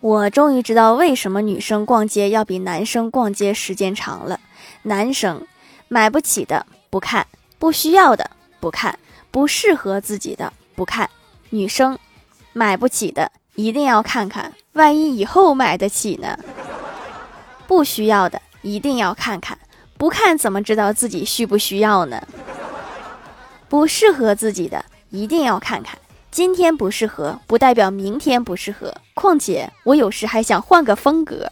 我终于知道为什么女生逛街要比男生逛街时间长了。男生买不起的不看，不需要的不看，不适合自己的不看；女生买不起的一定要看看，万一以后买得起呢？不需要的一定要看看，不看怎么知道自己需不需要呢？不适合自己的一定要看看。今天不适合，不代表明天不适合。况且我有时还想换个风格。